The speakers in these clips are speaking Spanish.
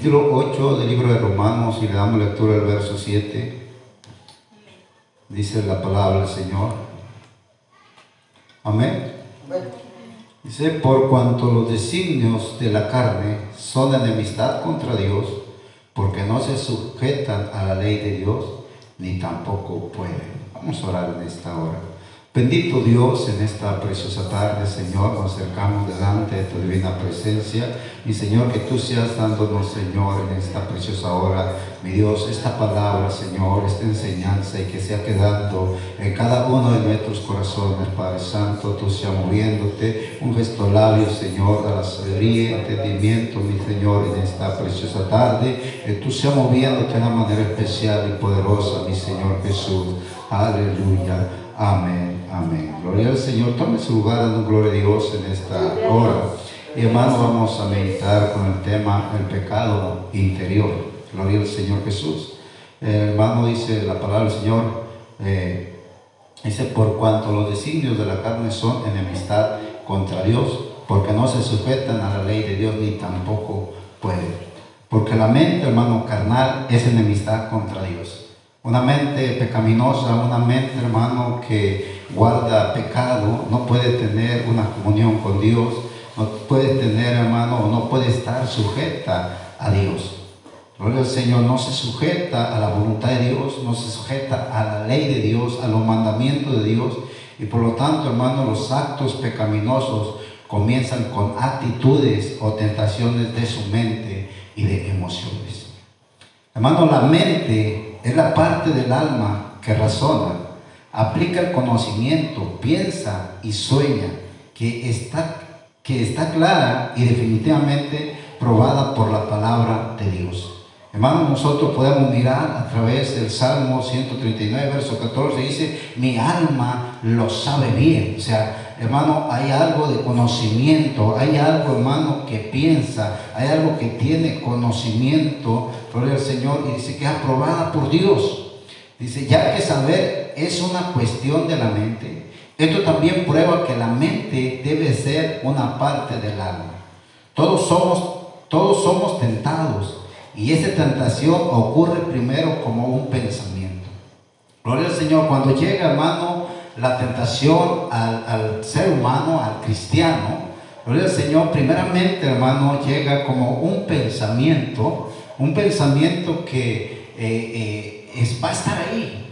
Capítulo 8 del libro de Romanos y le damos lectura al verso 7. Dice la palabra del Señor. Amén. Dice, por cuanto los designios de la carne son enemistad contra Dios, porque no se sujetan a la ley de Dios, ni tampoco pueden. Vamos a orar en esta hora. Bendito Dios, en esta preciosa tarde, Señor, nos acercamos delante de tu divina presencia. Mi Señor, que tú seas dándonos, Señor, en esta preciosa hora, mi Dios, esta palabra, Señor, esta enseñanza y que sea quedando en cada uno de nuestros corazones, Padre Santo, tú seas moviéndote, un gesto labio, Señor, de la sabiduría, entendimiento, mi Señor, en esta preciosa tarde, que tú seas moviéndote de una manera especial y poderosa, mi Señor Jesús. Aleluya. Amén, amén. Gloria al Señor. Tome su lugar dando gloria a Dios en esta hora. Y hermano, vamos a meditar con el tema el pecado interior. Gloria al Señor Jesús. El hermano dice la palabra del Señor, eh, dice, por cuanto los designios de la carne son enemistad contra Dios, porque no se sujetan a la ley de Dios ni tampoco pueden. Porque la mente, hermano, carnal es enemistad contra Dios. Una mente pecaminosa, una mente, hermano, que guarda pecado, no puede tener una comunión con Dios, no puede tener, hermano, no puede estar sujeta a Dios. Gloria al Señor, no se sujeta a la voluntad de Dios, no se sujeta a la ley de Dios, a los mandamientos de Dios. Y por lo tanto, hermano, los actos pecaminosos comienzan con actitudes o tentaciones de su mente y de emociones. Hermano, la mente es la parte del alma que razona, aplica el conocimiento, piensa y sueña, que está, que está clara y definitivamente probada por la palabra de Dios. Hermano, nosotros podemos mirar a través del Salmo 139, verso 14, dice, mi alma lo sabe bien. O sea, hermano, hay algo de conocimiento, hay algo, hermano, que piensa, hay algo que tiene conocimiento, gloria al Señor, y dice que es aprobada por Dios. Dice, ya que saber es una cuestión de la mente, esto también prueba que la mente debe ser una parte del alma. Todos somos, todos somos tentados y esa tentación ocurre primero como un pensamiento. Gloria al Señor, cuando llega, hermano, la tentación al, ser humano, al cristiano, gloria al Señor, primeramente, hermano, llega como un pensamiento, un pensamiento que eh, eh, va a estar ahí,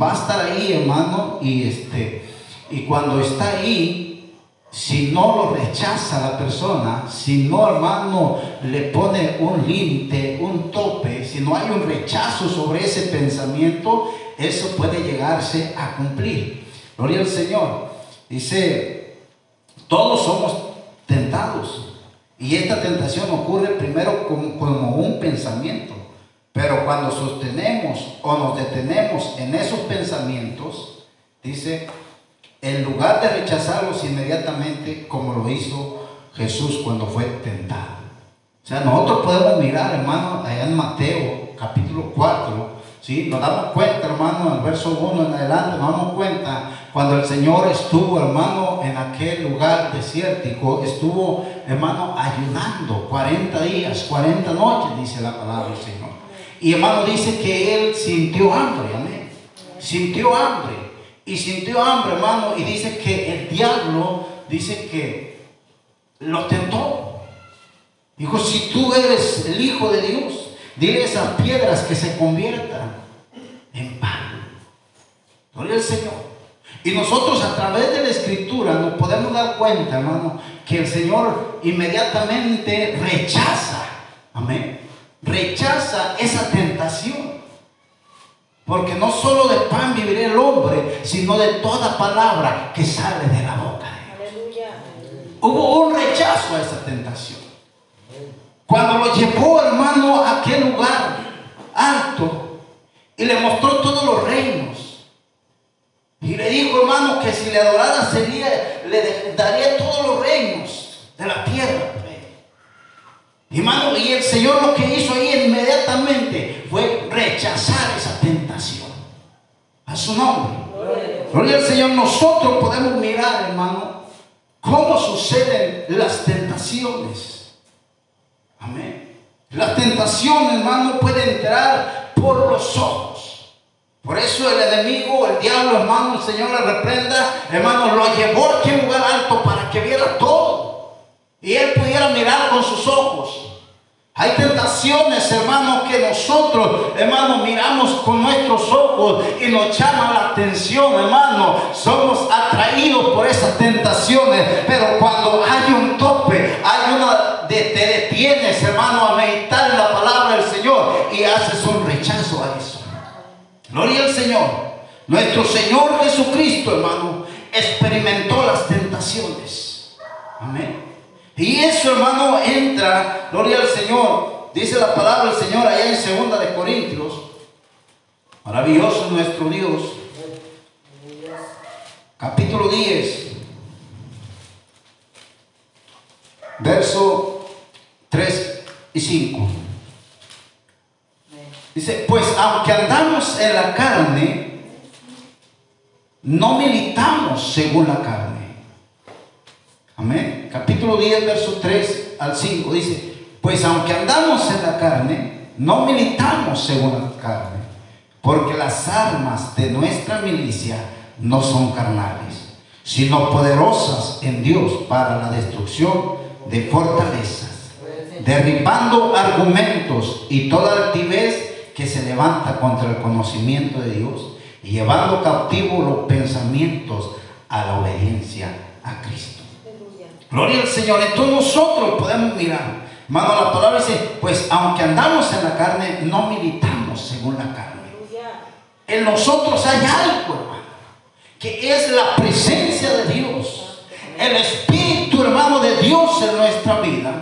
va a estar ahí, hermano, y, este, y cuando está ahí, si no lo rechaza la persona, si no hermano le pone un límite, un tope, si no hay un rechazo sobre ese pensamiento, eso puede llegarse a cumplir. Gloria al Señor. Dice, todos somos. Y esta tentación ocurre primero como, un pensamiento. Pero cuando sostenemos o nos detenemos en esos pensamientos, dice, en lugar de rechazarlos inmediatamente como lo hizo Jesús cuando fue tentado. O sea, nosotros podemos mirar, hermano, allá en Mateo capítulo 4, ¿sí? Nos damos cuenta, hermano, en el verso 1 en adelante, nos damos cuenta cuando el Señor estuvo, hermano, en aquel lugar desértico, estuvo, hermano, ayunando 40 días, 40 noches, dice la palabra del Señor. Y hermano dice que él sintió hambre, amén. Sintió hambre y sintió hambre, hermano, y dice que el diablo dice que lo tentó. Dijo, si tú eres el Hijo de Dios, dile a esas piedras que se conviertan en pan. Gloria al Señor. Y nosotros a través de la escritura nos podemos dar cuenta, hermano, que el Señor inmediatamente rechaza, amén, rechaza esa tentación. Porque no solo de pan vivirá el hombre, sino de toda palabra que sale de la boca de Dios. Hubo un rechazo a esa tentación. Cuando lo llevó, hermano, a aquel lugar alto y le mostró todos los reinos. Y le dijo, hermano, que si le adorara sería, le daría todos los reinos de la tierra. Hermano, y el Señor lo que hizo ahí inmediatamente fue rechazar esa tentación. A su nombre. Gloria al Señor. Nosotros podemos mirar, hermano, cómo suceden las tentaciones. Amén. La tentación, hermano, puede entrar por los ojos. Por eso el enemigo, el diablo, hermano, el Señor le reprenda, hermano, lo llevó a un lugar alto para que viera todo. Y él pudiera mirar con sus ojos. Hay tentaciones, hermanos, que nosotros, hermanos, miramos con nuestros ojos y nos llama la atención, hermano. Somos atraídos por esas tentaciones, pero cuando hay un tope, hay una, de, te detienes, hermano, a meditar la palabra del Señor y haces un rechazo a eso. Gloria al Señor. Nuestro Señor Jesucristo, hermano, experimentó las tentaciones. Amén. Y eso, hermano, entra, gloria al Señor. Dice la palabra del Señor allá en segunda de Corintios. Maravilloso nuestro Dios. Capítulo 10. Verso 3 y 5. Dice, pues aunque andamos en la carne, no militamos según la carne Amén. Capítulo 10, verso 3 al 5 dice, pues aunque andamos en la carne, no militamos según la carne, porque las armas de nuestra milicia no son carnales, sino poderosas en Dios para la destrucción de fortalezas, derribando argumentos y toda altivez que se levanta contra el conocimiento de Dios y llevando cautivo los pensamientos a la obediencia a Cristo. Gloria al Señor. Entonces nosotros podemos mirar. Hermano, la palabra dice, pues aunque andamos en la carne, no militamos según la carne. En nosotros hay algo, hermano, que es la presencia de Dios. El Espíritu, hermano, de Dios en nuestra vida.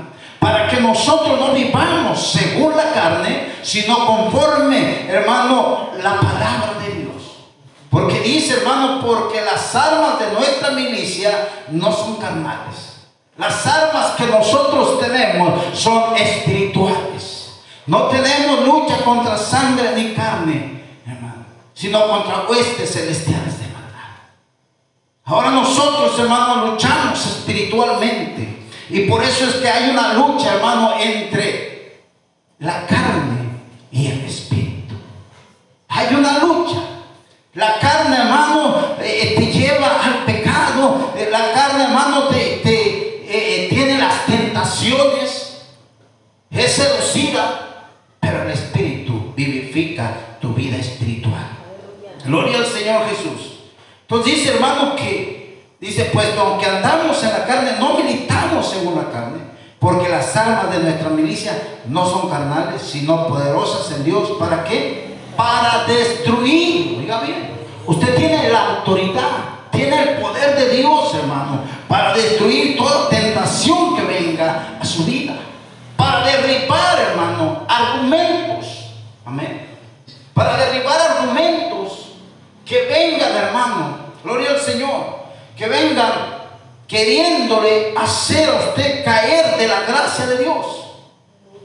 Para que nosotros no vivamos según la carne, sino conforme, hermano, la palabra de Dios. Porque dice, hermano, porque las armas de nuestra milicia no son carnales las armas que nosotros tenemos son espirituales. No tenemos lucha contra sangre ni carne, hermano, sino contra huestes celestiales de maldad. Ahora nosotros, hermano, luchamos espiritualmente. Y por eso es que hay una lucha, hermano, entre la carne y el espíritu. Hay una lucha. La carne, hermano, es seducida, pero el Espíritu vivifica tu vida espiritual. Gloria al Señor Jesús. Entonces dice hermano que, dice pues aunque andamos en la carne, no militamos según la carne, porque las armas de nuestra milicia no son carnales, sino poderosas en Dios. ¿Para qué? Para destruir. Oiga bien, usted tiene la autoridad tiene el poder de Dios, hermano, para destruir toda tentación que venga a su vida. Para derribar, hermano, argumentos. Amén. Para derribar argumentos que vengan, hermano. Gloria al Señor. Que vengan queriéndole hacer a usted caer de la gracia de Dios.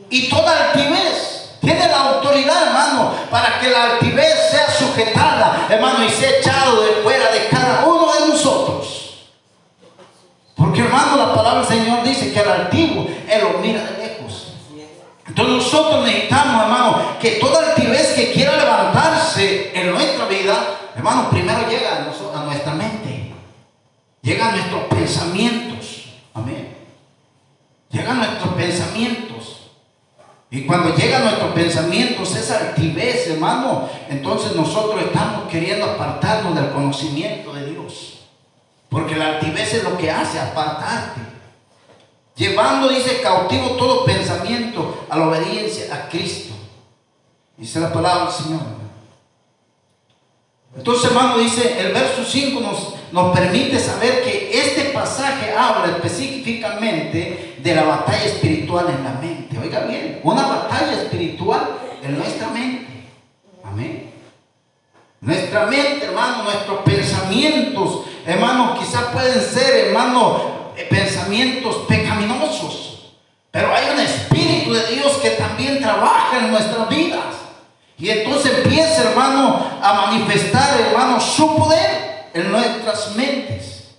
Y toda altivez tiene la autoridad, hermano, para que la altivez sea sujetada, hermano, y sea echado de fuera de cada uno de nosotros. Porque, hermano, la palabra del Señor dice que el altivo, Él lo mira de lejos. Entonces nosotros necesitamos, hermano, que toda altivez que quiera levantarse en nuestra vida, hermano, primero llega a, a nuestra mente. Llega a nuestros pensamientos. Amén. Llega a nuestros pensamientos. Y cuando llegan nuestros pensamientos, esa altivez, hermano, entonces nosotros estamos queriendo apartarnos del conocimiento de Dios. Porque la altivez es lo que hace, apartarte. Llevando, dice, cautivo todo pensamiento a la obediencia a Cristo. Dice la palabra del Señor. Entonces, hermano, dice, el verso 5 nos, nos permite saber que este pasaje habla específicamente de la batalla espiritual en la mente. Oiga bien, una batalla espiritual en nuestra mente. Amén. Nuestra mente, hermano, nuestros pensamientos, hermano, quizás pueden ser, hermano, eh, pensamientos pecaminosos. Pero hay un Espíritu de Dios que también trabaja en nuestras vidas. Y entonces empieza, hermano, a manifestar, hermano, su poder en nuestras mentes.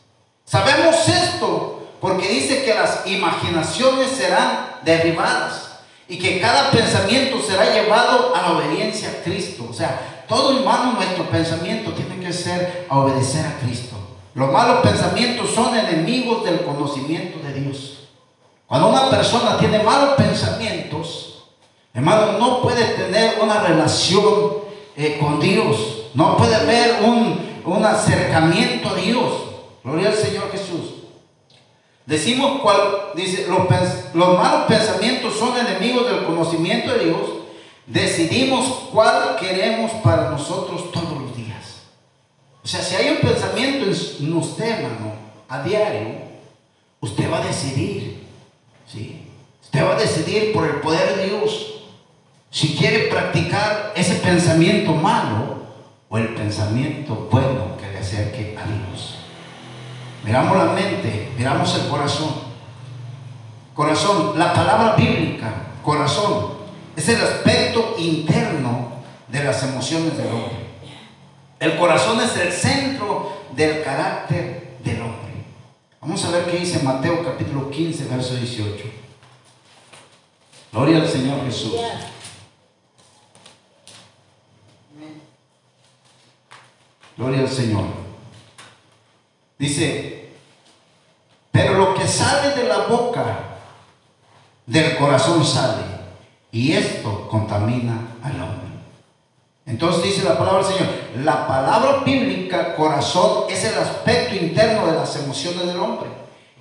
Sabemos esto porque dice que las imaginaciones serán derribadas y que cada pensamiento será llevado a la obediencia a Cristo. O sea, todo hermano, nuestro pensamiento tiene que ser a obedecer a Cristo. Los malos pensamientos son enemigos del conocimiento de Dios. Cuando una persona tiene malos pensamientos, hermano, no puede tener una relación eh, con Dios. No puede ver un, un acercamiento a Dios. Gloria al Señor Jesús. Decimos cuál, dice, los, los malos pensamientos son enemigos del conocimiento de Dios. Decidimos cuál queremos para nosotros todos los días. O sea, si hay un pensamiento en usted, hermano, a diario, usted va a decidir. ¿sí? Usted va a decidir por el poder de Dios si quiere practicar ese pensamiento malo o el pensamiento bueno que le acerque a Dios. Miramos la mente, miramos el corazón. Corazón, la palabra bíblica, corazón, es el aspecto interno de las emociones del hombre. El corazón es el centro del carácter del hombre. Vamos a ver qué dice Mateo capítulo 15, verso 18. Gloria al Señor Jesús. Gloria al Señor. Dice, pero lo que sale de la boca, del corazón sale, y esto contamina al hombre. Entonces dice la palabra del Señor, la palabra bíblica, corazón, es el aspecto interno de las emociones del hombre.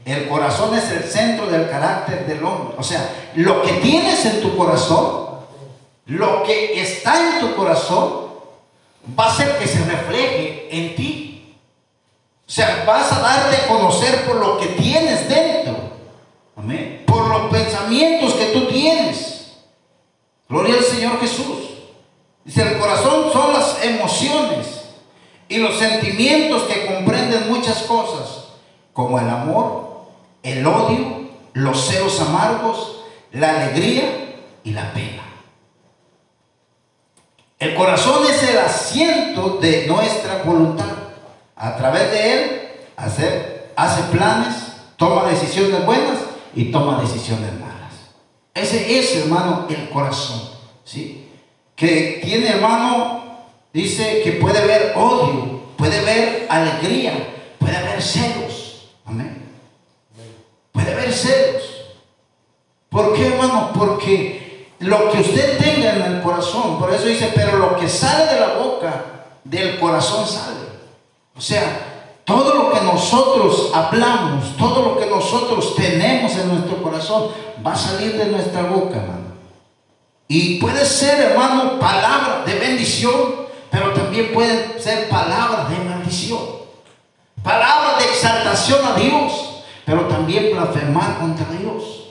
El corazón es el centro del carácter del hombre. O sea, lo que tienes en tu corazón, lo que está en tu corazón, va a ser que se refleje en ti. O sea, vas a darte a conocer por lo que tienes dentro. Amén. Por los pensamientos que tú tienes. Gloria al Señor Jesús. Dice, el corazón son las emociones y los sentimientos que comprenden muchas cosas, como el amor, el odio, los celos amargos, la alegría y la pena. El corazón es el asiento de nuestra voluntad. A través de él hace, planes, toma decisiones buenas y toma decisiones malas. Ese es, hermano, el corazón. ¿sí? Que tiene, hermano, dice que puede ver odio, puede ver alegría, puede ver celos. Amén. Puede ver celos. ¿Por qué, hermano? Porque lo que usted tenga en el corazón, por eso dice, pero lo que sale de la boca, del corazón sale. O sea, todo lo que nosotros hablamos, todo lo que nosotros tenemos en nuestro corazón, va a salir de nuestra boca, hermano. Y puede ser, hermano, palabra de bendición, pero también puede ser palabras de maldición. Palabras de exaltación a Dios, pero también blasfemar contra Dios.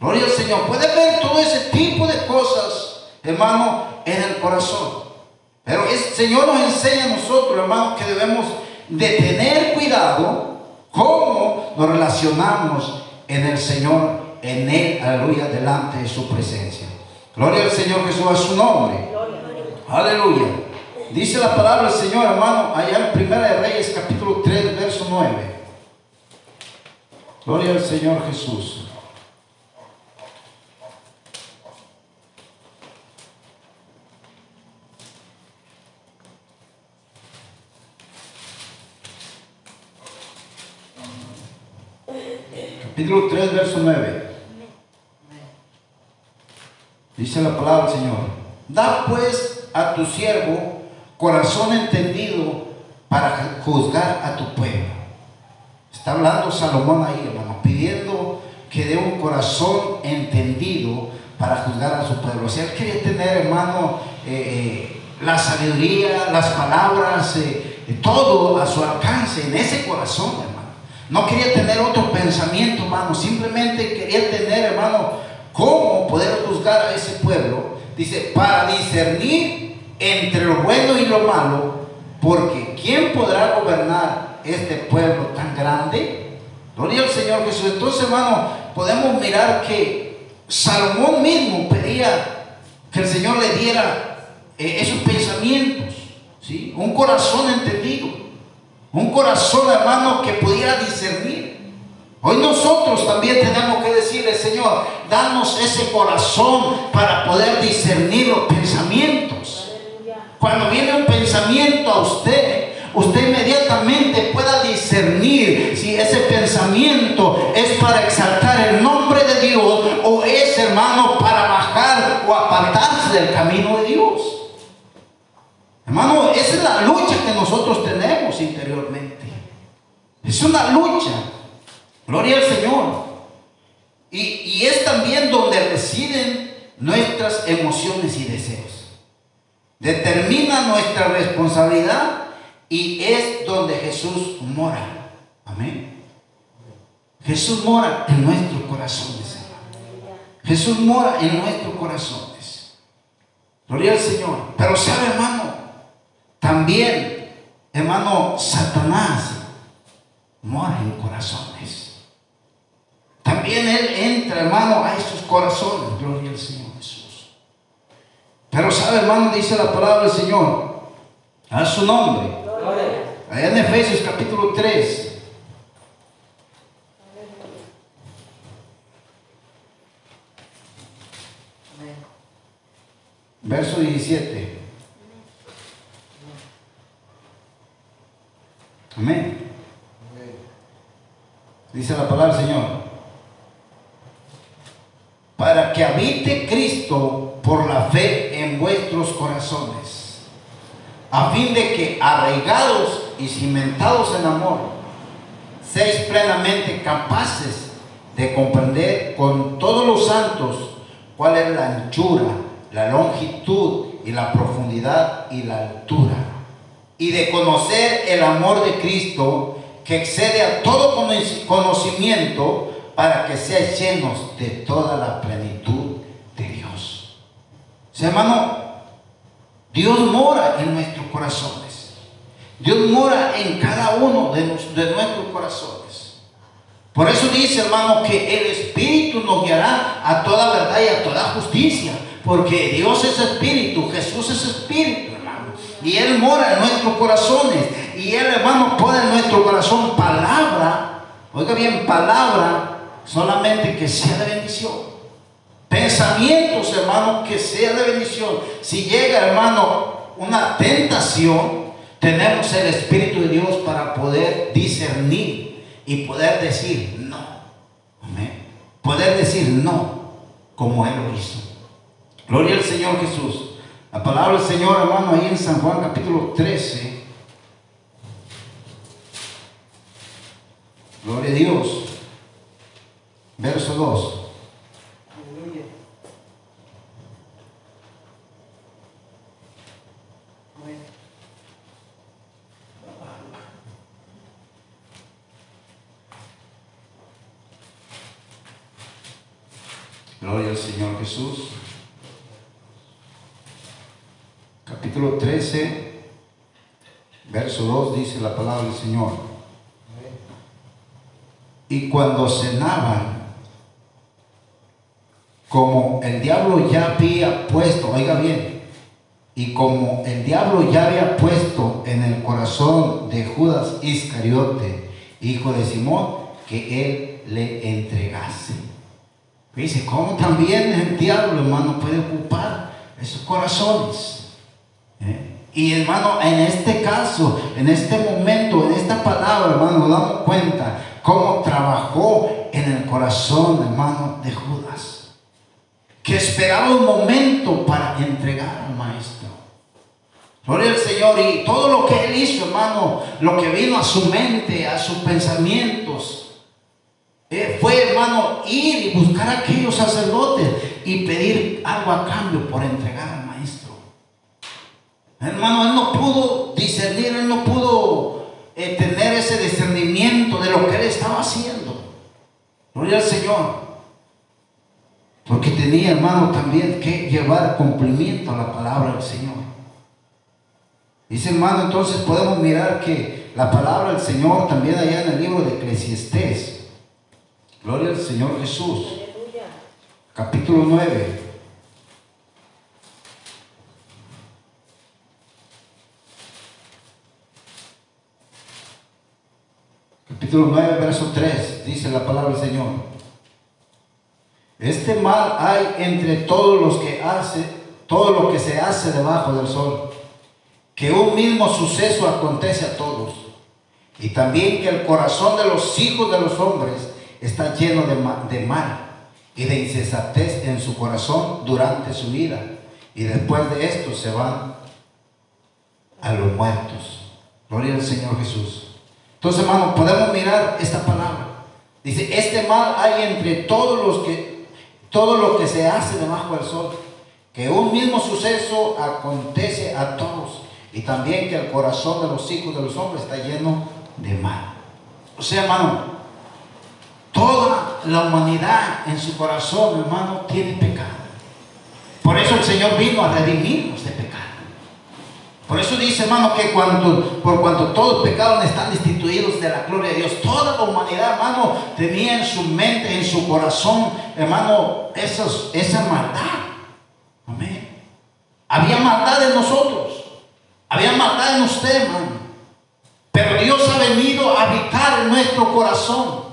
Gloria al Señor. Puede ver todo ese tipo de cosas, hermano, en el corazón. Pero el Señor nos enseña a nosotros, hermano, que debemos de tener cuidado cómo nos relacionamos en el Señor, en Él, aleluya, delante de su presencia. Gloria al Señor Jesús a su nombre. Aleluya. Dice la palabra del Señor, hermano, allá en Primera de Reyes, capítulo 3, verso 9. Gloria al Señor Jesús. Capítulo 3, verso 9. Dice la palabra del Señor. Da pues a tu siervo corazón entendido para juzgar a tu pueblo. Está hablando Salomón ahí, hermano, pidiendo que dé un corazón entendido para juzgar a su pueblo. O sea, él quería tener, hermano, eh, eh, la sabiduría, las palabras, eh, todo a su alcance en ese corazón, hermano. No quería tener otro pensamiento, hermano. Simplemente quería tener, hermano, cómo poder juzgar a ese pueblo. Dice, para discernir entre lo bueno y lo malo, porque ¿quién podrá gobernar este pueblo tan grande? Gloria al Señor Jesús. Entonces, hermano, podemos mirar que Salomón mismo pedía que el Señor le diera eh, esos pensamientos, ¿sí? un corazón entendido. Un corazón, hermano, que pudiera discernir. Hoy nosotros también tenemos que decirle, Señor, danos ese corazón para poder discernir los pensamientos. Cuando viene un pensamiento a usted, usted inmediatamente pueda discernir si ese pensamiento es para exaltar el nombre de Dios o es, hermano, para bajar o apartarse del camino de Dios. Hermano, esa es la lucha que nosotros tenemos interiormente. Es una lucha. Gloria al Señor. Y, y es también donde residen nuestras emociones y deseos. Determina nuestra responsabilidad y es donde Jesús mora. Amén. Jesús mora en nuestros corazones. Jesús mora en nuestros corazones. Gloria al Señor. Pero sabe, hermano, también, hermano, Satanás mora en corazones. También Él entra, hermano, a esos corazones. Gloria al Señor Jesús. Pero sabe, hermano, dice la palabra del Señor, a su nombre. Allá en Efesios capítulo 3. Verso 17. Amén. Dice la palabra del Señor. Para que habite Cristo por la fe en vuestros corazones, a fin de que arraigados y cimentados en amor, seáis plenamente capaces de comprender con todos los santos cuál es la anchura, la longitud y la profundidad y la altura, y de conocer el amor de Cristo que excede a todo conocimiento para que seáis llenos de toda la plenitud de Dios. hermano, Dios mora en nuestros corazones. Dios mora en cada uno de, de nuestros corazones. Por eso dice, hermano, que el Espíritu nos guiará a toda verdad y a toda justicia. Porque Dios es Espíritu, Jesús es Espíritu. Y Él mora en nuestros corazones. Y Él, hermano, pone en nuestro corazón palabra, oiga bien, palabra, solamente que sea de bendición. Pensamientos, hermano, que sea de bendición. Si llega, hermano, una tentación, tenemos el Espíritu de Dios para poder discernir y poder decir no. Amén. Poder decir no, como Él lo hizo. Gloria al Señor Jesús. La palabra del Señor, hermano, ahí en San Juan capítulo 13. Gloria a Dios. Verso 2. Gloria al Señor Jesús. Capítulo 13, verso 2 dice la palabra del Señor. Y cuando cenaban, como el diablo ya había puesto, oiga bien, y como el diablo ya había puesto en el corazón de Judas Iscariote, hijo de Simón, que él le entregase. Dice, ¿cómo también el diablo, hermano, puede ocupar esos corazones? Y hermano, en este caso, en este momento, en esta palabra, hermano, nos damos cuenta cómo trabajó en el corazón, hermano, de Judas, que esperaba un momento para entregar al maestro. Gloria al Señor, y todo lo que él hizo, hermano, lo que vino a su mente, a sus pensamientos, eh, fue, hermano, ir y buscar a aquellos sacerdotes y pedir algo a cambio por entregar. Hermano, él no pudo discernir, él no pudo eh, tener ese discernimiento de lo que él estaba haciendo. Gloria al Señor. Porque tenía, hermano, también que llevar cumplimiento a la palabra del Señor. Dice, hermano, entonces podemos mirar que la palabra del Señor también allá en el libro de Eclesiastés. Gloria al Señor Jesús. Capítulo 9. Capítulo 9, verso 3, dice la palabra del Señor. Este mal hay entre todos los que hace, todo lo que se hace debajo del sol, que un mismo suceso acontece a todos, y también que el corazón de los hijos de los hombres está lleno de, mal y de insensatez en su corazón durante su vida, y después de esto se van a los muertos. Gloria al Señor Jesús. Entonces, hermano, podemos mirar esta palabra. Dice, este mal hay entre todos los que, todo lo que se hace debajo del sol, que un mismo suceso acontece a todos, y también que el corazón de los hijos de los hombres está lleno de mal. O sea, hermano, toda la humanidad en su corazón, hermano, tiene pecado. Por eso el Señor vino a redimirnos. Por eso dice, hermano, que cuando, por cuanto todos pecados están destituidos de la gloria de Dios, toda la humanidad, hermano, tenía en su mente, en su corazón, hermano, esos, esa maldad. Amén. Había maldad en nosotros. Había maldad en usted, hermano. Pero Dios ha venido a habitar en nuestro corazón.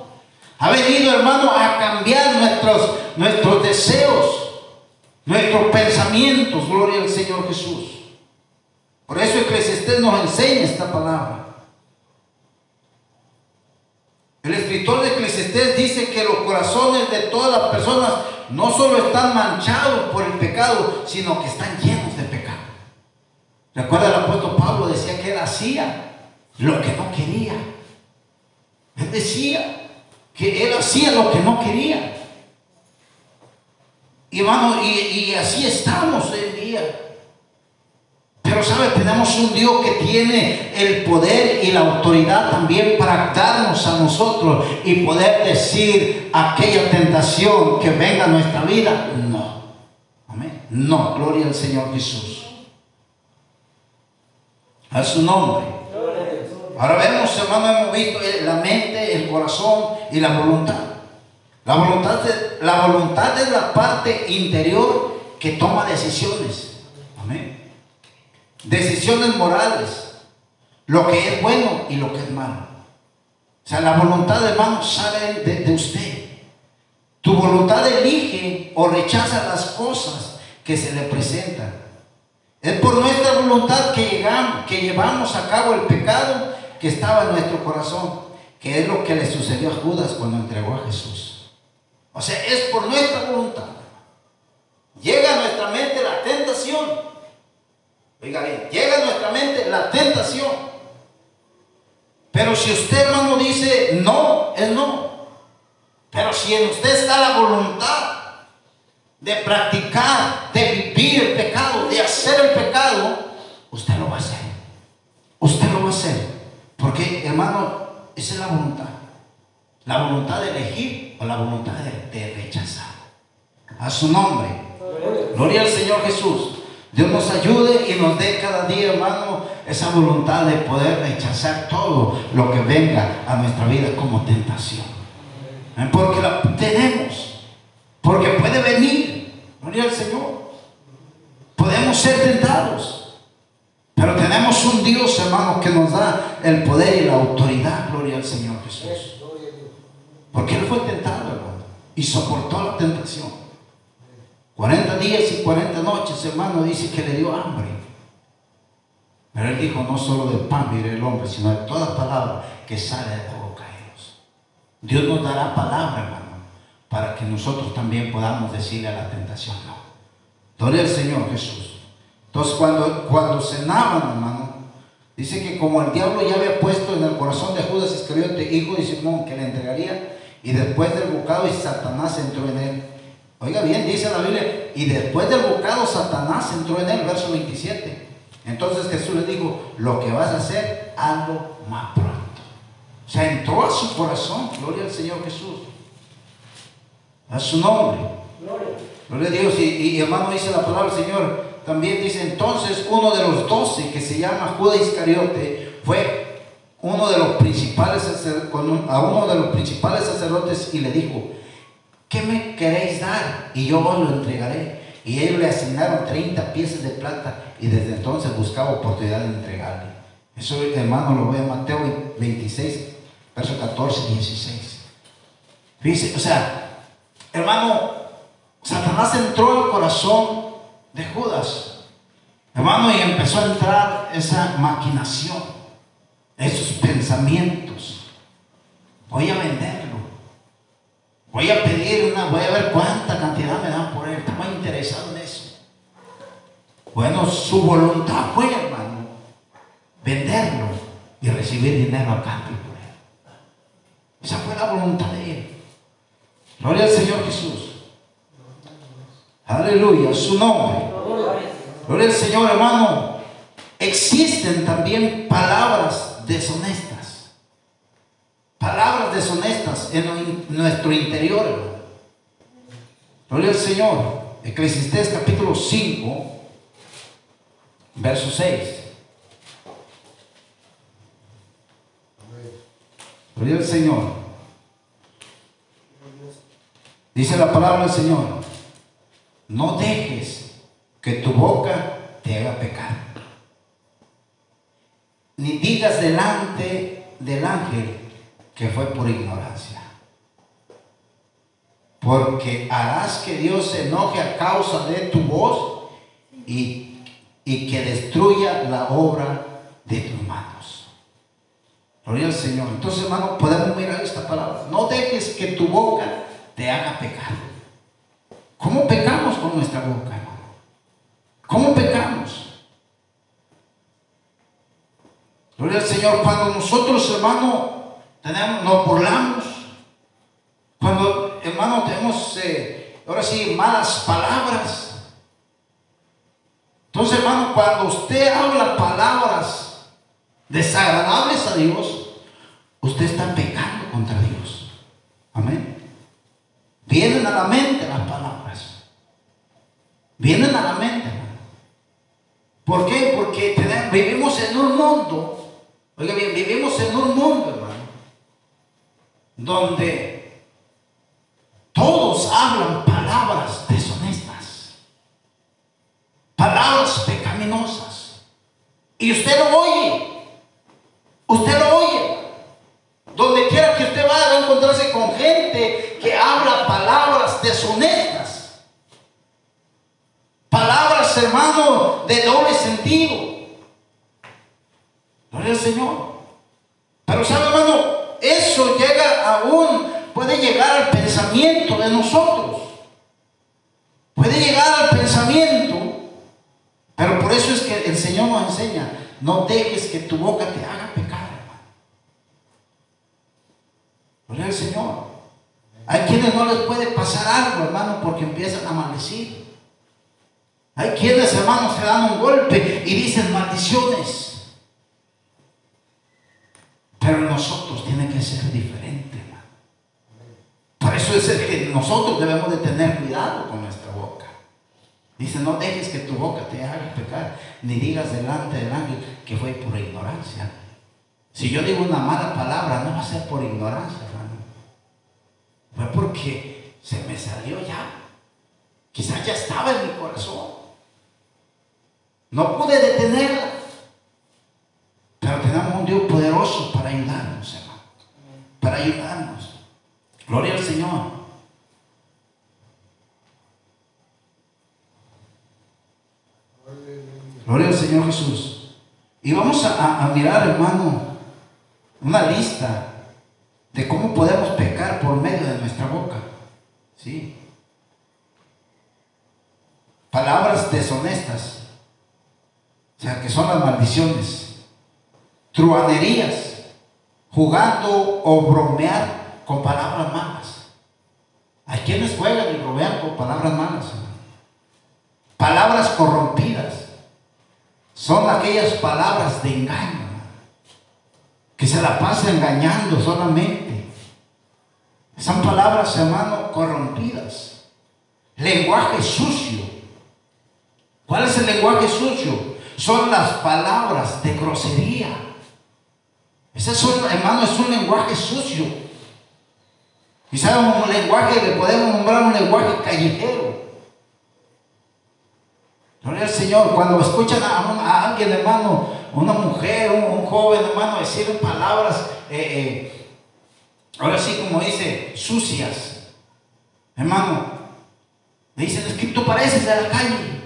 Ha venido, hermano, a cambiar nuestros, nuestros deseos, nuestros pensamientos. Gloria al Señor Jesús. Por eso Eclesiastés nos enseña esta palabra. El escritor de Eclesiastés dice que los corazones de todas las personas no solo están manchados por el pecado, sino que están llenos de pecado. Recuerda el apóstol Pablo decía que él hacía lo que no quería. Él decía que él hacía lo que no quería. Y y, así estamos hoy día. Pero sabe, tenemos un Dios que tiene el poder y la autoridad también para darnos a nosotros y poder decir aquella tentación que venga a nuestra vida. No. Amén. No. Gloria al Señor Jesús. A su nombre. Ahora vemos, hermano, hemos visto la mente, el corazón y la voluntad. La voluntad, la voluntad es la parte interior que toma decisiones. Amén decisiones morales, lo que es bueno y lo que es malo. O sea, la voluntad, hermano, sale de, de usted. Tu voluntad elige o rechaza las cosas que se le presentan. Es por nuestra voluntad que, llegamos, que llevamos a cabo el pecado que estaba en nuestro corazón, que es lo que le sucedió a Judas cuando entregó a Jesús. O sea, es por nuestra voluntad. Llega a nuestra mente la tentación Oiga bien, llega a nuestra mente la tentación. Pero si usted, hermano, dice no, es no. Pero si en usted está la voluntad de practicar, de vivir el pecado, de hacer el pecado, usted lo va a hacer. Usted lo va a hacer. Porque, hermano, esa es la voluntad. La voluntad de elegir o la voluntad de, de rechazar. A su nombre. Gloria al Señor Jesús. Dios nos ayude y nos dé cada día, hermano, esa voluntad de poder rechazar todo lo que venga a nuestra vida como tentación. Porque la tenemos. Porque puede venir. Gloria al Señor. Podemos ser tentados. Pero tenemos un Dios, hermano, que nos da el poder y la autoridad. Gloria al Señor Jesús. Porque Él fue tentado, hermano. Y soportó la tentación. 40 días y 40 noches, hermano, dice que le dio hambre. Pero él dijo, no solo del pan vive el hombre, sino de toda palabra que sale de la boca de Dios. Dios nos dará palabra, hermano, para que nosotros también podamos decirle a la tentación, no. Gloria al Señor Jesús. Entonces, cuando, cuando cenaban, hermano, dice que como el diablo ya había puesto en el corazón de Judas Iscariote, hijo de Simón, que le entregaría, y después del bocado y Satanás entró en él Oiga bien, dice la Biblia, y después del bocado Satanás entró en él, verso 27. Entonces Jesús le dijo, lo que vas a hacer, algo más pronto. O sea, entró a su corazón, gloria al Señor Jesús. A su nombre. Gloria, a Dios. Y, hermano dice la palabra del Señor, también dice, entonces uno de los doce, que se llama Judas Iscariote, fue uno de los principales a uno de los principales sacerdotes y le dijo, ¿qué me queréis dar? Y yo os lo entregaré. Y ellos le asignaron 30 piezas de plata y desde entonces buscaba oportunidad de entregarle. Eso, hermano, lo ve en Mateo 26, verso 14 y 16. Dice, o sea, hermano, Satanás entró al corazón de Judas, hermano, y empezó a entrar esa maquinación, esos pensamientos. Voy a venderlo. Voy a pedir una, voy a ver cuánta cantidad me dan por él. Estaba interesado en eso. Bueno, su voluntad fue, hermano, venderlo y recibir dinero a cambio por él. Esa fue la voluntad de él. Gloria al Señor Jesús. Aleluya, su nombre. Gloria al Señor, hermano. Existen también palabras deshonestas. Palabras deshonestas en nuestro interior. Gloria al Señor. Eclesiastés capítulo 5, verso 6. Gloria al Señor. Dice la palabra del Señor, no dejes que tu boca te haga pecar. Ni digas delante del ángel que fue por ignorancia. Porque harás que Dios se enoje a causa de tu voz y, y que destruya la obra de tus manos. Gloria al Señor. Entonces, hermano, podemos mirar esta palabra. No dejes que tu boca te haga pecar. ¿Cómo pecamos con nuestra boca, hermano? ¿Cómo pecamos? Gloria al Señor, cuando nosotros, hermano, tenemos, nos burlamos, cuando, hermano, tenemos, eh, ahora sí, malas palabras. Entonces, hermano, cuando usted habla palabras desagradables a Dios, usted está pecando contra Dios. Amén. Vienen a la mente las palabras. Vienen a la mente. ¿Por qué? Porque vivimos en un mundo, oiga bien, vivimos en un mundo, donde todos hablan palabras deshonestas, palabras pecaminosas. Y usted lo oye, usted lo oye. Donde quiera que usted vaya a encontrarse con gente que habla palabras deshonestas. Palabras, hermano, de doble sentido. Gloria al Señor. Pero sabe, hermano, puede llegar al pensamiento de nosotros. Puede llegar al pensamiento. Pero por eso es que el Señor nos enseña, no dejes que tu boca te haga pecar, hermano. Gloria Señor. Hay quienes no les puede pasar algo, hermano, porque empiezan a maldecir. Hay quienes, hermanos, se dan un golpe y dicen maldiciones. Pero nosotros tiene que ser diferente, eso es que nosotros debemos de tener cuidado con nuestra boca. Dice, no dejes que tu boca te haga pecar, ni digas delante del ángel que fue por ignorancia. Si yo digo una mala palabra, no va a ser por ignorancia, fue porque se me salió ya. Quizás ya estaba en mi corazón. No pude detenerla. Pero tenemos un Dios poderoso para ayudarnos, hermano. Para ayudarnos. Gloria al Señor. Gloria al Señor Jesús. Y vamos a, mirar, hermano, una lista de cómo podemos pecar por medio de nuestra boca. ¿Sí? Palabras deshonestas, o sea, que son las maldiciones, truanerías, jugando o bromear con palabras malas. Hay quienes juegan y bromean con palabras malas. Palabras corrompidas son aquellas palabras de engaño que se la pasa engañando solamente. Son palabras, hermano, corrompidas. Lenguaje sucio. ¿Cuál es el lenguaje sucio? Son las palabras de grosería. Ese es un, hermano, es un lenguaje sucio. Quizás un lenguaje, le podemos nombrar un lenguaje callejero. Gloria al Señor. Cuando escuchan a alguien, hermano, una mujer, un, joven hermano, decir palabras eh, eh, ahora sí como dice, sucias. Hermano, me dicen, es que tú pareces de la calle.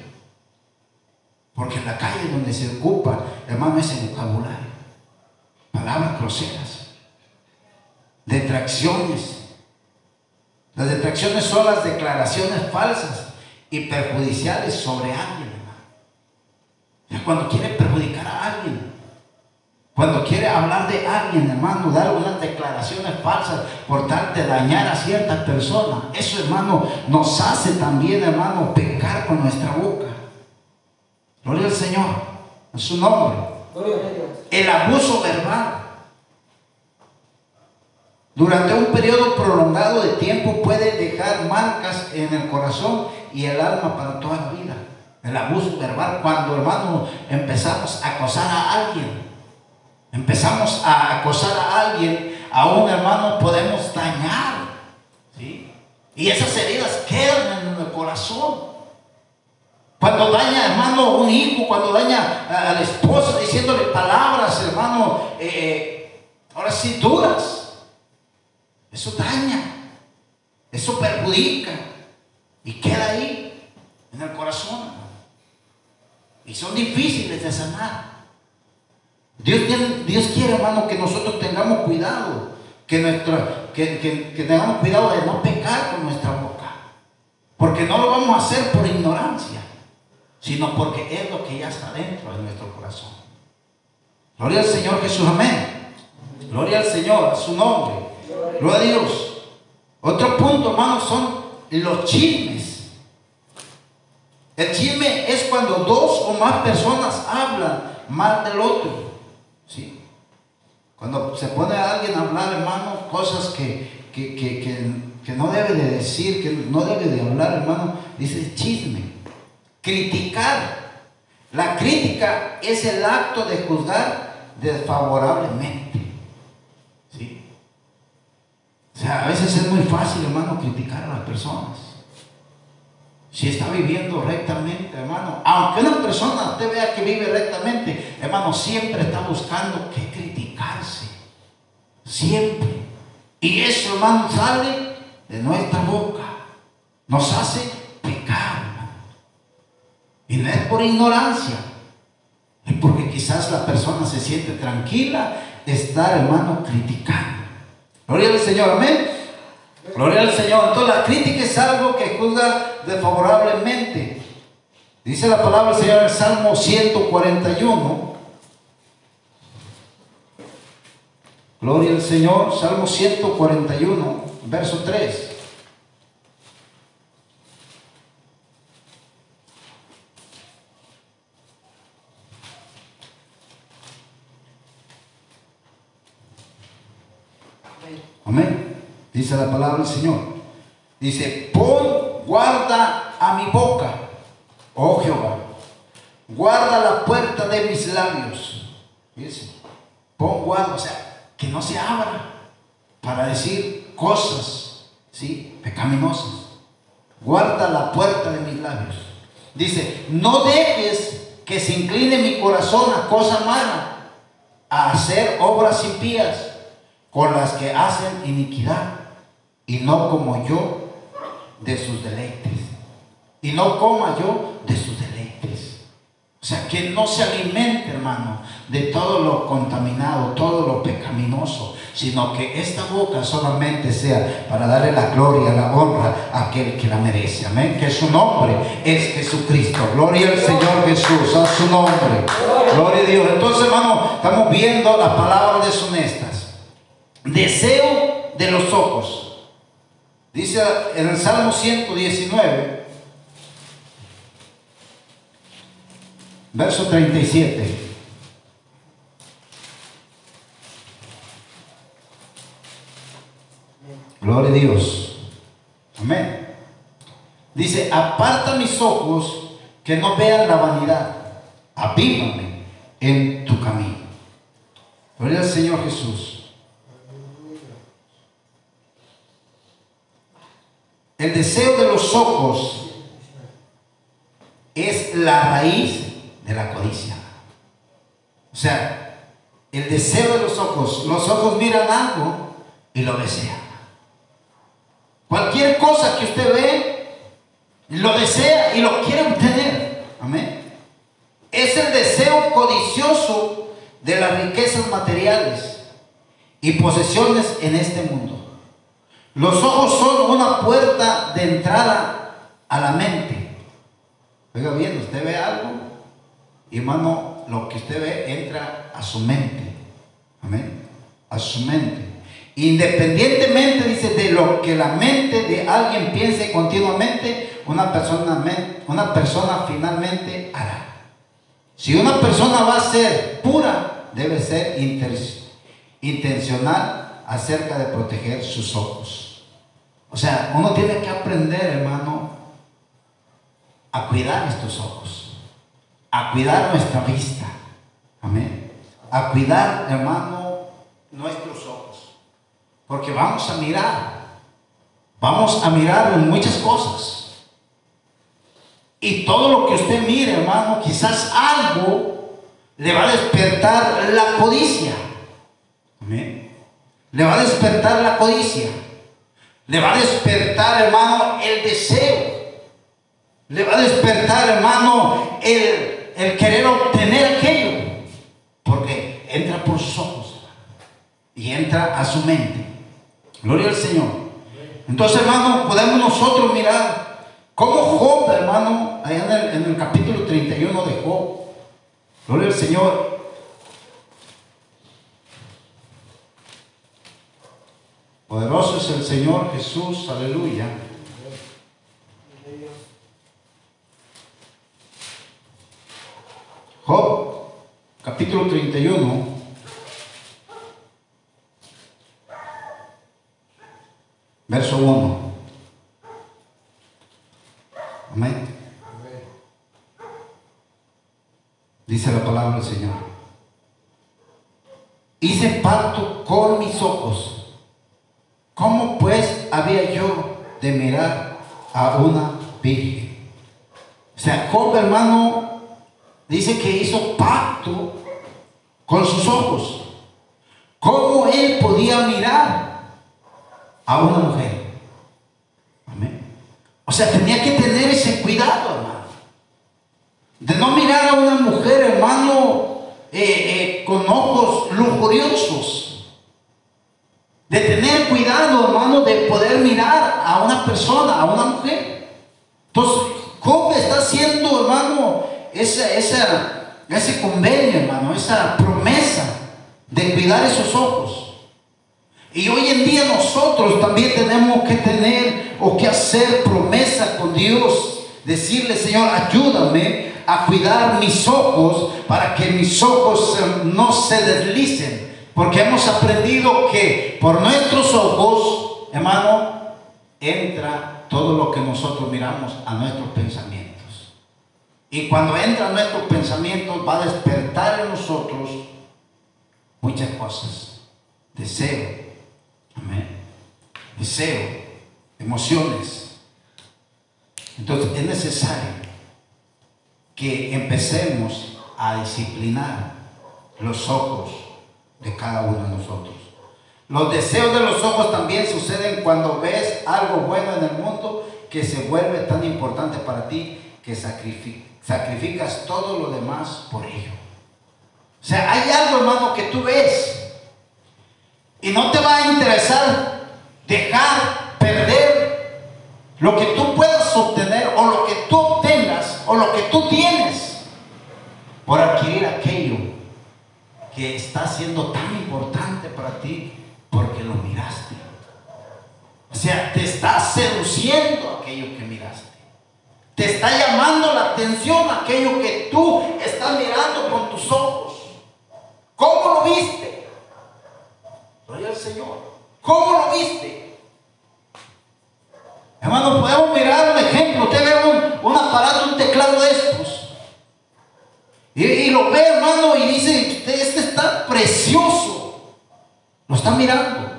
Porque la calle donde se ocupa, hermano, ese vocabulario. Palabras groseras. Detracciones. Las detracciones son las declaraciones falsas y perjudiciales sobre alguien, hermano. cuando quiere perjudicar a alguien, cuando quiere hablar de alguien, hermano, dar unas declaraciones falsas por tal de dañar a cierta persona, eso, hermano, nos hace también, hermano, pecar con nuestra boca. Gloria al Señor, en su nombre. El abuso verbal. Durante un periodo prolongado de tiempo puede dejar marcas en el corazón y el alma para toda la vida. El abuso verbal, cuando hermano empezamos a acosar a alguien, empezamos a acosar a alguien, a un hermano podemos dañar. ¿sí? Y esas heridas quedan en el corazón. Cuando daña, hermano, un hijo, cuando daña a la esposa diciéndole palabras, hermano, eh, eh, ahora sí duras. Eso daña, eso perjudica y queda ahí en el corazón. Y son difíciles de sanar. Dios, Dios quiere, hermano, que nosotros tengamos cuidado, que, nuestra, que, que tengamos cuidado de no pecar con nuestra boca. Porque no lo vamos a hacer por ignorancia sino porque es lo que ya está dentro de nuestro corazón. Gloria al Señor Jesús, amén. Gloria al Señor, a su nombre. Gloria a Dios. Otro punto, hermanos, son los chismes. El chisme es cuando dos o más personas hablan mal del otro. ¿sí? Cuando se pone a alguien a hablar, hermano, cosas que, que, que no debe de decir, que no debe de hablar, hermano, dice chisme. Criticar. La crítica es el acto de juzgar desfavorablemente. O sea, a veces es muy fácil, hermano, criticar a las personas. Si está viviendo rectamente, hermano, aunque una persona te vea que vive rectamente, hermano, siempre está buscando que criticarse. Siempre. Y eso, hermano, sale de nuestra boca. Nos hace y no es por ignorancia, es porque quizás la persona se siente tranquila estar, hermano, criticando. Gloria al Señor, amén. Gloria al Señor. Entonces la crítica es algo que juzga desfavorablemente. Dice la palabra del Señor en el Salmo 141. Gloria al Señor, Salmo 141, verso 3. Amén. Dice la palabra del Señor. Dice, pon guarda a mi boca, oh Jehová. Guarda la puerta de mis labios. Dice, pon guarda, o sea, que no se abra para decir cosas, ¿sí? Pecaminosas. Guarda la puerta de mis labios. Dice, no dejes que se incline mi corazón a cosa mala, a hacer obras impías con las que hacen iniquidad, y no como yo de sus deleites. Y no coma yo de sus deleites. O sea, que no se alimente, hermano, de todo lo contaminado, todo lo pecaminoso, sino que esta boca solamente sea para darle la gloria, la honra a aquel que la merece. Amén. Que su nombre es Jesucristo. Gloria al Señor Jesús, a su nombre. Gloria a Dios. Entonces, hermano, estamos viendo la palabra deshonestas. Deseo de los ojos. Dice en el Salmo 119, verso 37. Gloria a Dios. Amén. Dice, aparta mis ojos que no vean la vanidad. Avívame en tu camino. Gloria al Señor Jesús. El deseo de los ojos es la raíz de la codicia. O sea, el deseo de los ojos, los ojos miran algo y lo desea. Cualquier cosa que usted ve, lo desea y lo quiere obtener. Amén. Es el deseo codicioso de las riquezas materiales y posesiones en este mundo. Los ojos son una puerta de entrada a la mente. Oiga bien, usted ve algo hermano, lo que usted ve entra a su mente. Amén. A su mente. Independientemente, dice, de lo que la mente de alguien piense continuamente, una persona, una persona finalmente hará. Si una persona va a ser pura, debe ser intencional acerca de proteger sus ojos. O sea, uno tiene que aprender, hermano, a cuidar estos ojos, a cuidar nuestra vista. Amén. A cuidar, hermano, nuestros ojos. Porque vamos a mirar, vamos a mirar en muchas cosas. Y todo lo que usted mire, hermano, quizás algo le va a despertar la codicia. Amén. Le va a despertar la codicia. Le va a despertar, hermano, el deseo. Le va a despertar, hermano, el, el querer obtener aquello. Porque entra por sus ojos y entra a su mente. Gloria al Señor. Entonces, hermano, podemos nosotros mirar como Job, hermano, allá en el, capítulo 31 de Job, gloria al Señor, Poderoso es el Señor Jesús, aleluya. Job, capítulo 31. Verso 1. Amén. Dice la palabra del Señor. Hice pacto con mis ojos. ¿Cómo pues había yo de mirar a una virgen? O sea, Job hermano dice que hizo pacto con sus ojos. ¿Cómo él podía mirar a una mujer? O sea, tenía que tener ese cuidado, hermano. De no mirar a una mujer, hermano, eh, eh, con ojos lujuriosos. De tener cuidado, hermano, de poder mirar a una persona, a una mujer. Entonces, ¿cómo está haciendo, hermano, esa, esa, ese convenio, hermano, esa promesa de cuidar esos ojos? Y hoy en día nosotros también tenemos que tener o que hacer promesa con Dios. Decirle, Señor, ayúdame a cuidar mis ojos para que mis ojos no se deslicen. Porque hemos aprendido que por nuestros ojos, hermano, entra todo lo que nosotros miramos a nuestros pensamientos. Y cuando entra a nuestros pensamientos va a despertar en nosotros muchas cosas. Deseo, Amén. Deseo, emociones. Entonces es necesario que empecemos a disciplinar los ojos de cada uno de nosotros. Los deseos de los ojos también suceden cuando ves algo bueno en el mundo que se vuelve tan importante para ti que sacrificas todo lo demás por ello. O sea, hay algo, hermano, que tú ves y no te va a interesar dejar perder lo que tú puedas obtener o lo que tú obtengas o lo que tú tienes por adquirir aquello que está siendo tan importante para ti porque lo miraste. O sea, te está seduciendo aquello que miraste. Te está llamando la atención aquello que tú estás mirando con tus ojos. ¿Cómo lo viste? Gloria al Señor. ¿Cómo lo viste? Hermano, podemos mirar un ejemplo. Usted ve un, aparato, un teclado de estos. Y, lo ve, hermano, y dice, este precioso. Lo está mirando.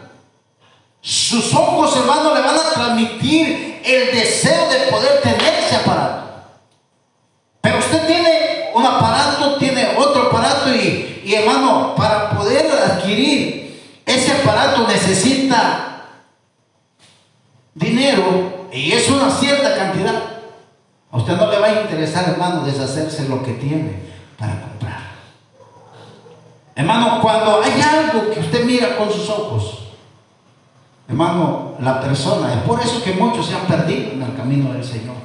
Sus ojos, hermano, le van a transmitir el deseo de poder tener ese aparato. Pero usted tiene un aparato, tiene otro aparato y, y hermano, para poder adquirir ese aparato necesita dinero y es una cierta cantidad. A usted no le va a interesar, hermano, deshacerse lo que tiene para. Hermano, cuando hay algo que usted mira con sus ojos, hermano, la persona, es por eso que muchos se han perdido en el camino del Señor.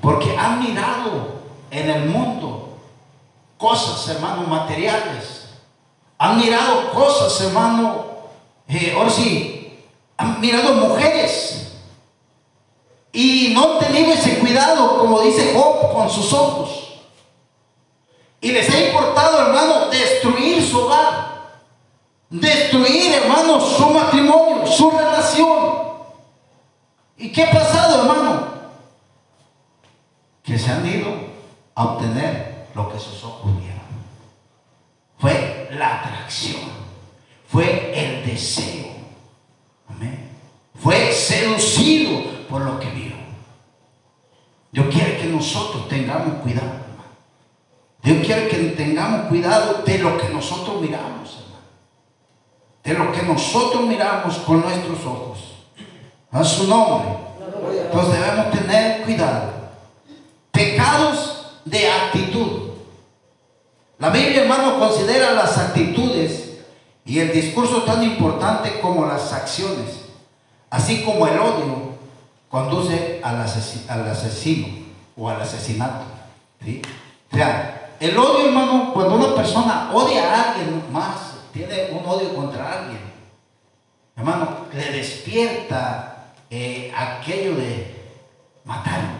Porque han mirado en el mundo cosas, hermano, materiales. Han mirado cosas, hermano, eh, ahora sí, han mirado mujeres y no han tenido ese cuidado, como dice Job, con sus ojos. Y les ha importado, hermano, destruir su hogar. Destruir, hermano, su matrimonio, su relación. ¿Y qué ha pasado, hermano? Que se han ido a obtener lo que sus ojos vieron. Fue la atracción. Fue el deseo. Amén. Fue seducido por lo que vio. Dios quiere que nosotros tengamos cuidado. Dios quiere que tengamos cuidado de lo que nosotros miramos, hermano. De lo que nosotros miramos con nuestros ojos. A su nombre. Entonces debemos tener cuidado. Pecados de actitud. La Biblia, hermano, considera las actitudes y el discurso tan importante como las acciones, así como el odio, conduce al, asesino o al asesinato. ¿sí? O sea, el odio, hermano, cuando una persona odia a alguien más, tiene un odio contra alguien, hermano, le despierta eh, aquello de matarlo,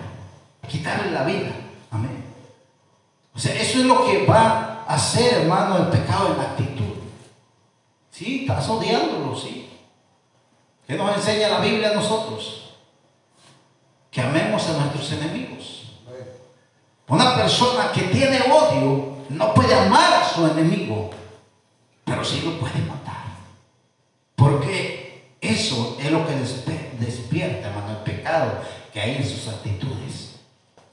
quitarle la vida. Amén. O sea, eso es lo que va a hacer, hermano, el pecado en la actitud. Sí, estás odiándolo, sí. ¿Qué nos enseña la Biblia a nosotros? que amemos a nuestros enemigos. Una persona que tiene odio no puede amar a su enemigo, pero sí lo puede matar. Porque eso es lo que despierta, hermano, el pecado que hay en sus actitudes.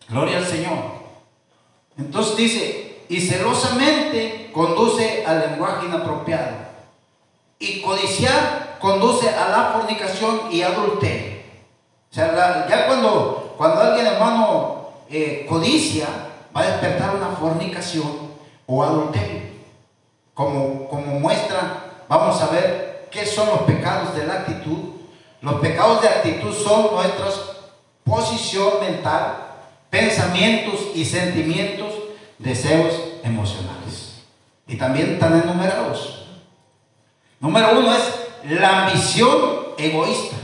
Gloria al Señor. Entonces dice, y celosamente conduce al lenguaje inapropiado. Y codiciar conduce a la fornicación y adulterio. O sea, ya cuando, cuando alguien, hermano, eh, codicia, va a despertar una fornicación o adulterio. Como, como muestra, vamos a ver qué son los pecados de la actitud. Los pecados de actitud son nuestra posición mental, pensamientos y sentimientos, deseos emocionales. Y también están enumerados. Número uno es la ambición egoísta.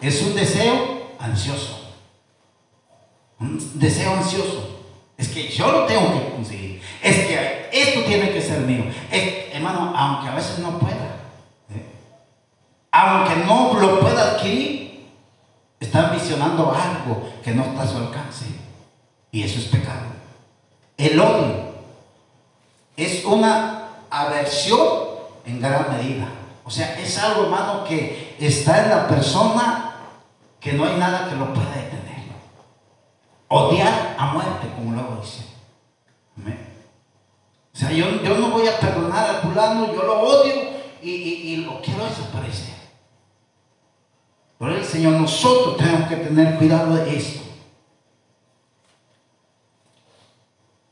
Es un deseo ansioso. Deseo ansioso. Es que yo lo tengo que conseguir. Es que esto tiene que ser mío. hermano, aunque a veces no pueda. ¿eh? Aunque no lo pueda adquirir, está ambicionando algo que no está a su alcance. Y eso es pecado. El odio es una aversión en gran medida. O sea, es algo, hermano, que está en la persona que no hay nada que lo pueda detener. Odiar a muerte, como luego dice. O sea, yo, no voy a perdonar al fulano, yo lo odio y, lo quiero desaparecer. Por el Señor, nosotros tenemos que tener cuidado de esto.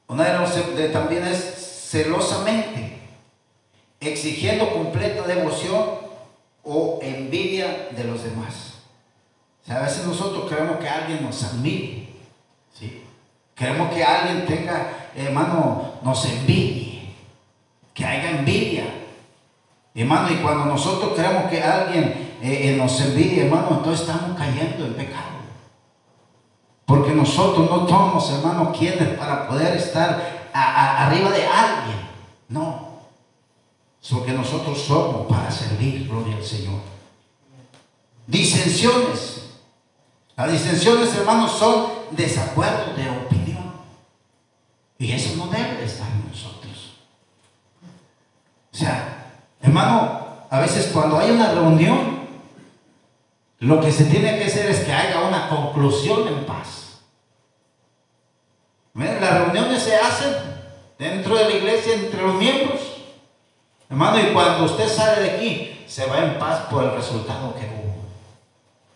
Una de las también es celosamente, exigiendo completa devoción o envidia de los demás a veces nosotros queremos que alguien nos admire, ¿sí? Queremos que alguien tenga, hermano, nos envidie, que haya envidia. Hermano, y cuando nosotros queremos que alguien eh, eh, nos envidie, hermano, entonces estamos cayendo en pecado. Porque nosotros no somos, hermano, quienes para poder estar arriba de alguien. No. Porque nosotros somos para servir, gloria al Señor. Disensiones. Las disensiones, hermanos, son desacuerdos de opinión. Y eso no debe estar en nosotros. O sea, hermano, a veces cuando hay una reunión, lo que se tiene que hacer es que haya una conclusión en paz. Las reuniones se hacen dentro de la iglesia entre los miembros. Hermano, y cuando usted sale de aquí, se va en paz por el resultado que hubo.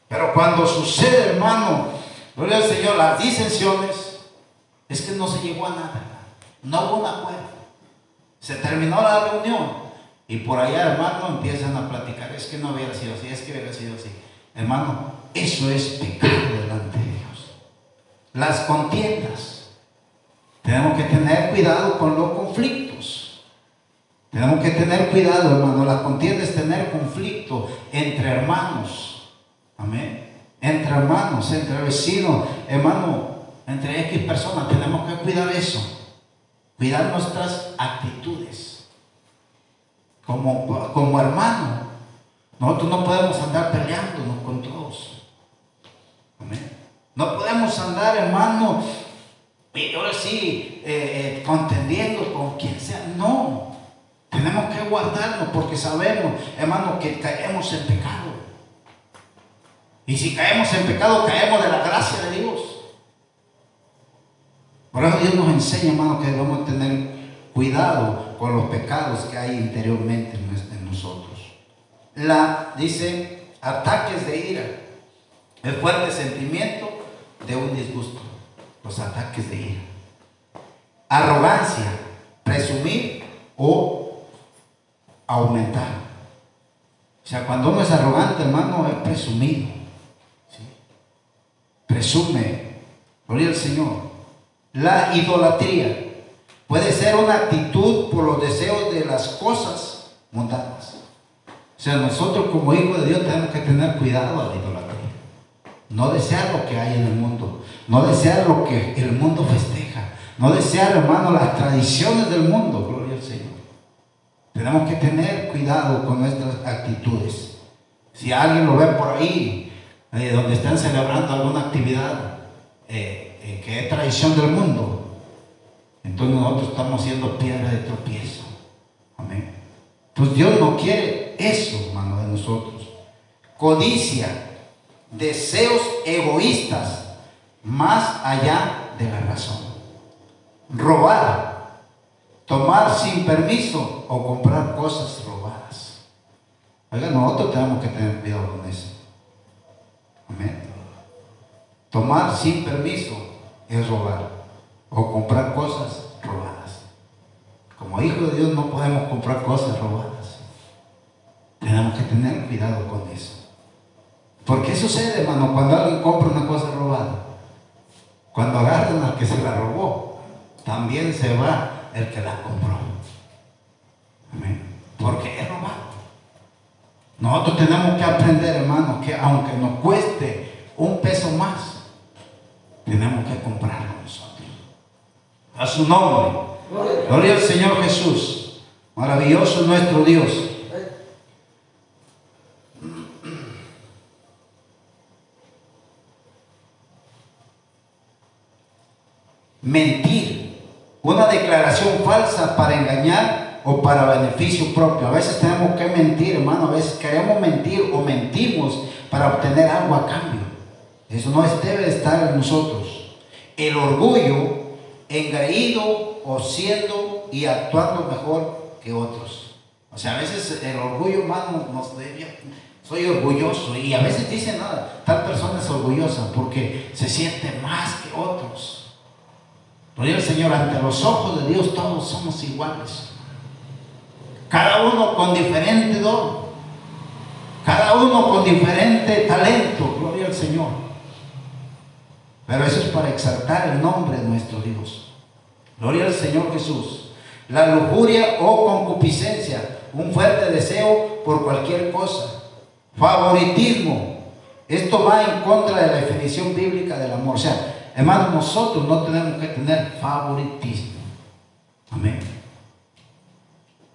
Pero cuando sucede, hermano, gloria al Señor, las disensiones, es que no se llegó a nada. No hubo un acuerdo. Se terminó la reunión. Y por allá, hermano, empiezan a platicar. Es que no hubiera sido así, es que hubiera sido así. Hermano, eso es pecado delante de Dios. Las contiendas. Tenemos que tener cuidado con los conflictos. Tenemos que tener cuidado, hermano. La contienda es tener conflicto entre hermanos. Amén. Entre hermanos, entre vecinos, hermano, entre X personas. Tenemos que cuidar eso. Cuidar nuestras actitudes. Como, como hermano. Nosotros no podemos andar peleándonos con todos. Amén. No podemos andar, hermano, y ahora sí, eh, eh, contendiendo con quien sea. No. Tenemos que guardarnos porque sabemos, hermano, que caemos en pecado. Y si caemos en pecado, caemos de la gracia de Dios. Por eso Dios nos enseña, hermano, que debemos tener cuidado con los pecados que hay interiormente en nosotros. La, dice, ataques de ira, el fuerte sentimiento de un disgusto, los ataques de ira. Arrogancia, presumir o aumentar. O sea, cuando uno es arrogante, hermano, es presumido. Presume. Gloria al Señor. La idolatría puede ser una actitud por los deseos de las cosas mundanas. O sea, nosotros como hijos de Dios tenemos que tener cuidado a la idolatría. No desear lo que hay en el mundo. No desear lo que el mundo festeja. No desear, hermano, las tradiciones del mundo. Gloria al Señor. Tenemos que tener cuidado con nuestras actitudes. Si alguien lo ve por ahí, eh, donde están celebrando alguna actividad eh, eh, que es tradición del mundo, entonces nosotros estamos siendo piedra de tropiezo. Amén. Pues Dios no quiere eso, hermano, de nosotros. Codicia, deseos egoístas, más allá de la razón. Robar, tomar sin permiso o comprar cosas robadas. Oiga, nosotros tenemos que tener cuidado con eso. Amén. Tomar sin permiso es robar o comprar cosas robadas. Como hijos de Dios no podemos comprar cosas robadas. Tenemos que tener cuidado con eso. Porque sucede, hermano, cuando alguien compra una cosa robada? Cuando agarran al que se la robó, también se va el que la compró. Amén. Porque es robado. Nosotros tenemos que aprender, hermano, que aunque nos cueste un peso más, tenemos que comprarlo nosotros. A su nombre. Gloria al Señor Jesús. Maravilloso nuestro Dios. Mentir una declaración falsa para engañar o para beneficio propio. A veces tenemos que mentir, hermano. A veces queremos mentir o mentimos para obtener algo a cambio. Eso no debe estar en nosotros. El orgullo, engreído o siendo y actuando mejor que otros. O sea, a veces el orgullo, hermano, nos debe, soy orgulloso. Y a veces dicen, nada, tal persona es orgullosa porque se siente más que otros. Gloria el Señor, ante los ojos de Dios todos somos iguales. Cada uno con diferente don. Cada uno con diferente talento. Gloria al Señor. Pero eso es para exaltar el nombre de nuestro Dios. Gloria al Señor Jesús. La lujuria o concupiscencia, un fuerte deseo por cualquier cosa. Favoritismo. Esto va en contra de la definición bíblica del amor. O sea, Hermanos, nosotros no tenemos que tener favoritismo. Amén.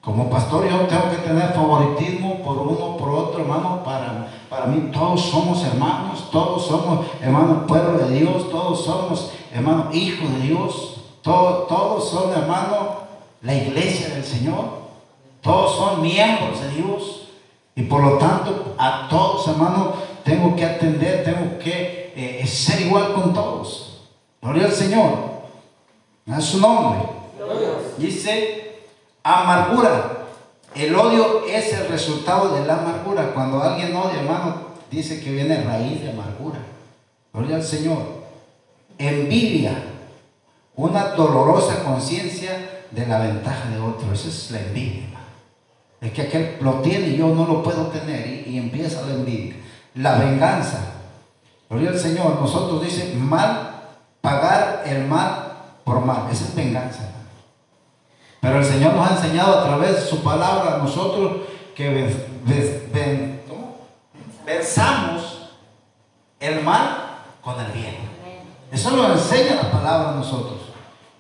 Como pastor yo tengo que tener favoritismo por uno, por otro, hermano. Para, para mí todos somos hermanos, todos somos hermanos pueblo de Dios, todos somos hermanos hijos de Dios, todos, todos son hermanos la iglesia del Señor, todos son miembros de Dios. Y por lo tanto a todos hermanos tengo que atender, tengo que eh, ser igual con todos. Gloria al Señor. A su nombre. Dice amargura, El odio es el resultado de la amargura. Cuando alguien odia, hermano, dice que viene raíz de amargura. Gloria al Señor. Envidia, una dolorosa conciencia de la ventaja de otro. Esa es la envidia. Es que aquel lo tiene y yo no lo puedo tener y, y empieza la envidia. La venganza. Gloria al Señor. Nosotros dice mal, pagar el mal por mal. Esa es venganza. Pero el Señor nos ha enseñado a través de su palabra a nosotros que pensamos el mal con el bien. Eso lo enseña la palabra a nosotros.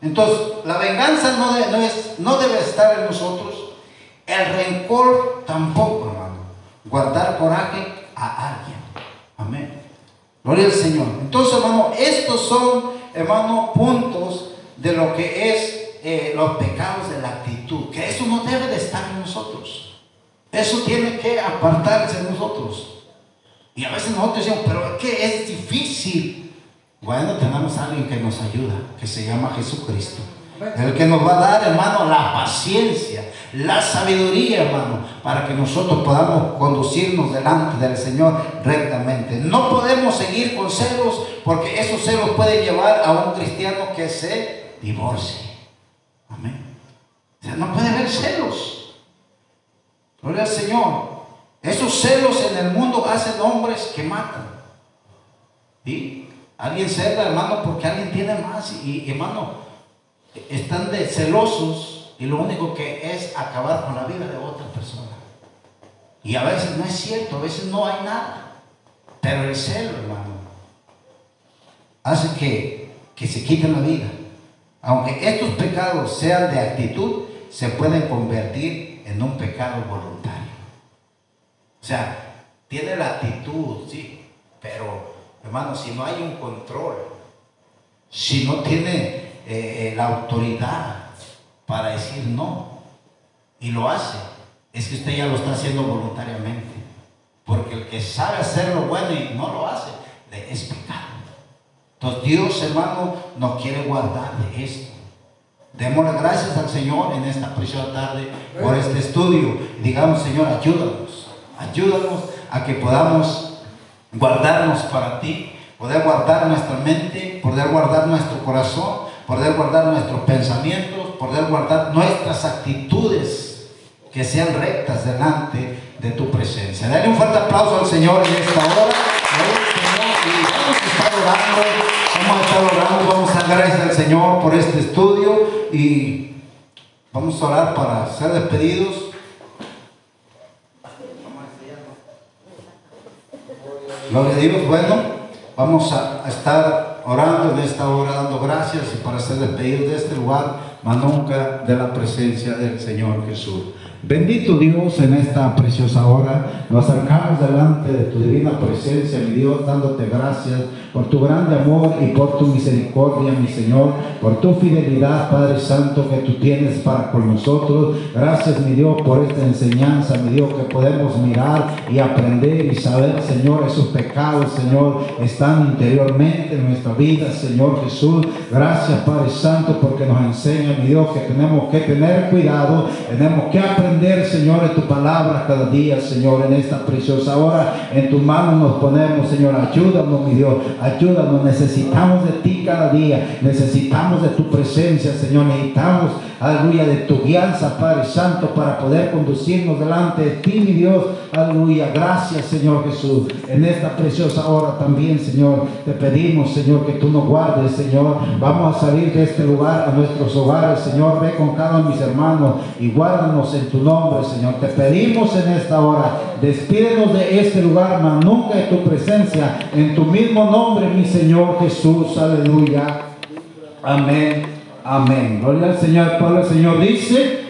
Entonces, la venganza no, no debe estar en nosotros. El rencor tampoco, hermano. Guardar coraje a alguien. Amén. Gloria al Señor. Entonces, hermano, estos son, hermano, puntos de lo que es eh, los pecados de la actitud, que eso no debe de estar en nosotros. Eso tiene que apartarse de nosotros. Y a veces nosotros decimos, pero es que es difícil. Bueno, tenemos a alguien que nos ayuda, que se llama Jesucristo. El que nos va a dar, hermano, la paciencia, la sabiduría, hermano, para que nosotros podamos conducirnos delante del Señor rectamente. No podemos seguir con celos, porque esos celos pueden llevar a un cristiano que se divorcie. Amén. No puede haber celos. Gloria al Señor. Esos celos en el mundo hacen hombres que matan. ¿Sí? Alguien cela, hermano, porque alguien tiene más. Y, hermano, están de celosos y lo único que es acabar con la vida de otra persona. Y a veces no es cierto, a veces no hay nada. Pero el celo, hermano, hace que, que se quite la vida. Aunque estos pecados sean de actitud, se pueden convertir en un pecado voluntario. O sea, tiene la actitud, sí, pero hermano, si no hay un control, si no tiene eh, eh, la autoridad para decir no, y lo hace, es que usted ya lo está haciendo voluntariamente. Porque el que sabe hacer lo bueno y no lo hace, es pecado. Entonces Dios, hermano, nos quiere guardar de esto. Démosle gracias al Señor en esta preciosa tarde por este estudio. Y digamos, Señor, ayúdanos. Ayúdanos a que podamos guardarnos para ti, poder guardar nuestra mente, poder guardar nuestro corazón, poder guardar nuestros pensamientos, poder guardar nuestras actitudes que sean rectas delante de tu presencia. Dale un fuerte aplauso al Señor en esta hora. vamos a estar orando. Gracias al Señor por este estudio y vamos a orar para ser despedidos. Gloria a Dios, bueno, vamos a, estar orando en esta hora, dando gracias y para ser despedidos de este lugar, más nunca de la presencia del Señor Jesús. Bendito Dios en esta preciosa hora, nos acercamos delante de tu divina presencia, mi Dios, dándote gracias por tu grande amor y por tu misericordia, mi Señor, por tu fidelidad, Padre Santo, que tú tienes para con nosotros. Gracias, mi Dios, por esta enseñanza, mi Dios, que podemos mirar y aprender y saber, Señor, esos pecados, Señor, están interiormente en nuestra vida, Señor Jesús. Gracias, Padre Santo, porque nos enseña, mi Dios, que tenemos que tener cuidado, tenemos que aprender Señor, en tu palabra cada día, Señor, en esta preciosa hora. En tu mano nos ponemos, Señor. Ayúdanos, mi Dios. Ayúdanos. Necesitamos de ti cada día. Necesitamos de tu presencia, Señor. Necesitamos, aleluya, de tu guianza, Padre Santo, para poder conducirnos delante de ti, mi Dios. Aleluya. Gracias, Señor Jesús. En esta preciosa hora también, Señor, te pedimos, Señor, que tú nos guardes, Señor. Vamos a salir de este lugar a nuestros hogares, Señor. Ve con cada de mis hermanos y guárdanos en tu nombre, Señor. Te pedimos en esta hora, despídenos de este lugar, mas nunca de tu presencia. En tu mismo nombre, mi Señor Jesús. Aleluya. Amén. Amén. Gloria al Señor. El Señor dice.